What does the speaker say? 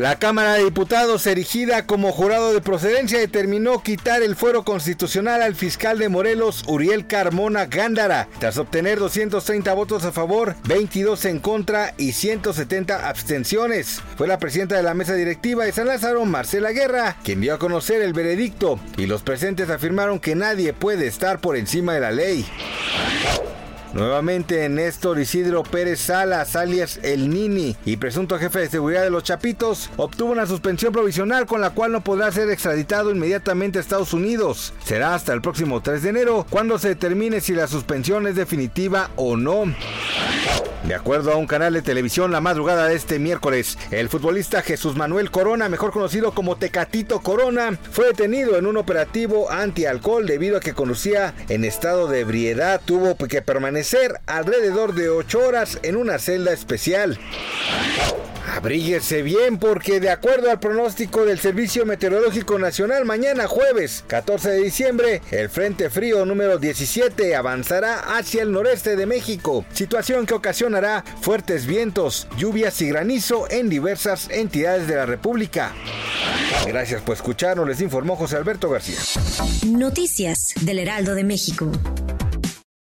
La Cámara de Diputados, erigida como jurado de procedencia, determinó quitar el fuero constitucional al fiscal de Morelos, Uriel Carmona Gándara, tras obtener 230 votos a favor, 22 en contra y 170 abstenciones. Fue la presidenta de la mesa directiva de San Lázaro, Marcela Guerra, quien dio a conocer el veredicto, y los presentes afirmaron que nadie puede estar por encima de la ley. Nuevamente Néstor Isidro Pérez Salas, alias El Nini, y presunto jefe de seguridad de los Chapitos, obtuvo una suspensión provisional con la cual no podrá ser extraditado inmediatamente a Estados Unidos. Será hasta el próximo 3 de enero cuando se determine si la suspensión es definitiva o no. De acuerdo a un canal de televisión la madrugada de este miércoles, el futbolista Jesús Manuel Corona, mejor conocido como Tecatito Corona, fue detenido en un operativo anti-alcohol debido a que conducía en estado de ebriedad. Tuvo que permanecer alrededor de 8 horas en una celda especial. Abríguese bien porque de acuerdo al pronóstico del Servicio Meteorológico Nacional, mañana jueves 14 de diciembre, el Frente Frío número 17 avanzará hacia el noreste de México, situación que ocasionará fuertes vientos, lluvias y granizo en diversas entidades de la República. Gracias por escucharnos, les informó José Alberto García. Noticias del Heraldo de México.